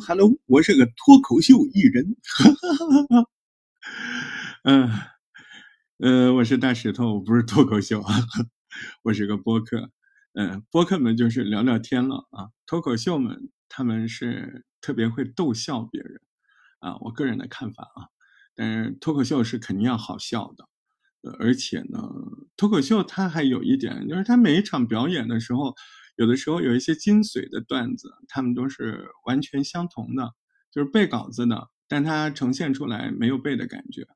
Hello，我是个脱口秀艺人。嗯，呃，我是大石头，我不是脱口秀，我是个播客。嗯，播客们就是聊聊天了啊，脱口秀们他们是特别会逗笑别人啊，我个人的看法啊。但是脱口秀是肯定要好笑的，而且呢，脱口秀它还有一点就是，它每一场表演的时候。有的时候有一些精髓的段子，他们都是完全相同的，就是背稿子的，但它呈现出来没有背的感觉。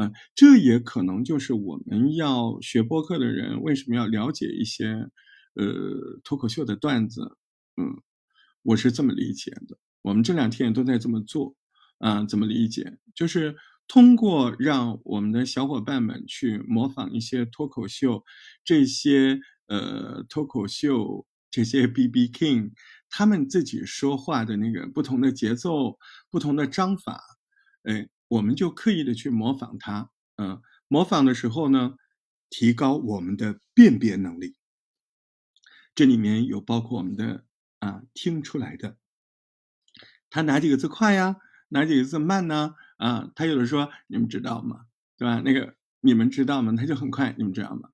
嗯，这也可能就是我们要学播客的人为什么要了解一些呃脱口秀的段子。嗯，我是这么理解的。我们这两天也都在这么做。啊，怎么理解？就是通过让我们的小伙伴们去模仿一些脱口秀，这些。呃，脱口秀这些 B B King，他们自己说话的那个不同的节奏、不同的章法，哎，我们就刻意的去模仿他。嗯，模仿的时候呢，提高我们的辨别能力。这里面有包括我们的啊，听出来的，他哪几个字快呀？哪几个字慢呢？啊，他有的说你们知道吗？对吧？那个你们知道吗？他就很快，你们知道吗？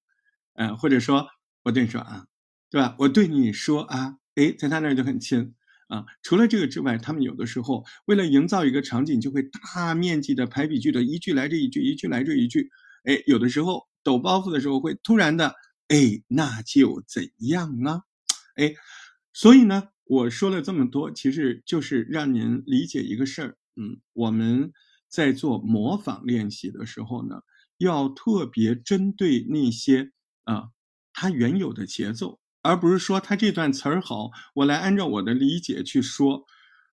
嗯，或者说。我对你说啊，对吧？我对你说啊，哎，在他那儿就很亲啊。除了这个之外，他们有的时候为了营造一个场景，就会大面积的排比句的一句来这一句，一句来这一句。哎，有的时候抖包袱的时候会突然的，哎，那就怎样呢？哎，所以呢，我说了这么多，其实就是让您理解一个事儿。嗯，我们在做模仿练习的时候呢，要特别针对那些啊。他原有的节奏，而不是说他这段词儿好，我来按照我的理解去说。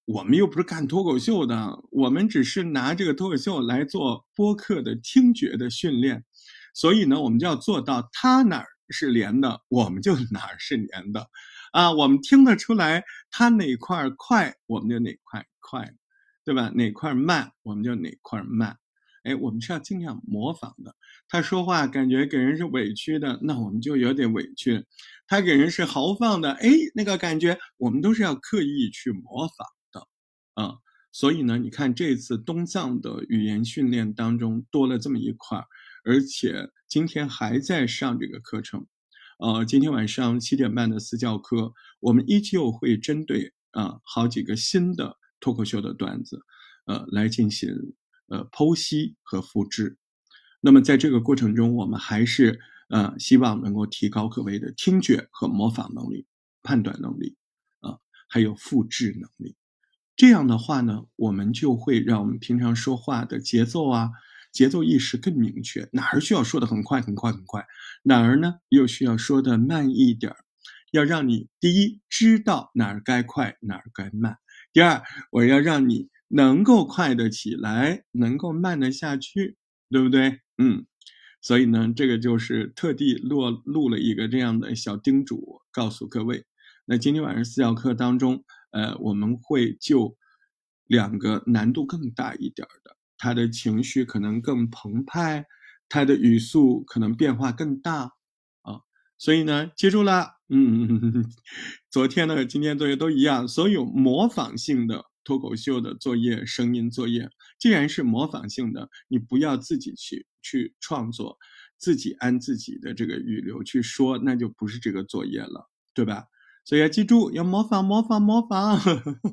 我们又不是干脱口秀的，我们只是拿这个脱口秀来做播客的听觉的训练。所以呢，我们就要做到他哪儿是连的，我们就哪儿是连的。啊，我们听得出来他哪块快，我们就哪块快，对吧？哪块慢，我们就哪块慢。哎，我们是要尽量模仿的。他说话感觉给人是委屈的，那我们就有点委屈；他给人是豪放的，哎，那个感觉我们都是要刻意去模仿的，啊。所以呢，你看这次东藏的语言训练当中多了这么一块儿，而且今天还在上这个课程。呃，今天晚上七点半的私教课，我们依旧会针对啊好几个新的脱口秀的段子，呃，来进行。呃，剖析和复制。那么在这个过程中，我们还是呃希望能够提高各位的听觉和模仿能力、判断能力啊，还有复制能力。这样的话呢，我们就会让我们平常说话的节奏啊、节奏意识更明确。哪儿需要说的很快、很快、很快，哪儿呢又需要说的慢一点儿。要让你第一知道哪儿该快，哪儿该慢。第二，我要让你。能够快得起来，能够慢得下去，对不对？嗯，所以呢，这个就是特地落录了一个这样的小叮嘱，告诉各位。那今天晚上私教课当中，呃，我们会就两个难度更大一点的，他的情绪可能更澎湃，他的语速可能变化更大啊。所以呢，记住了，嗯，昨天呢，今天作业都一样，所有模仿性的。脱口秀的作业，声音作业，既然是模仿性的，你不要自己去去创作，自己按自己的这个语流去说，那就不是这个作业了，对吧？所以要记住，要模仿，模仿，模仿。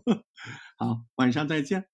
好，晚上再见。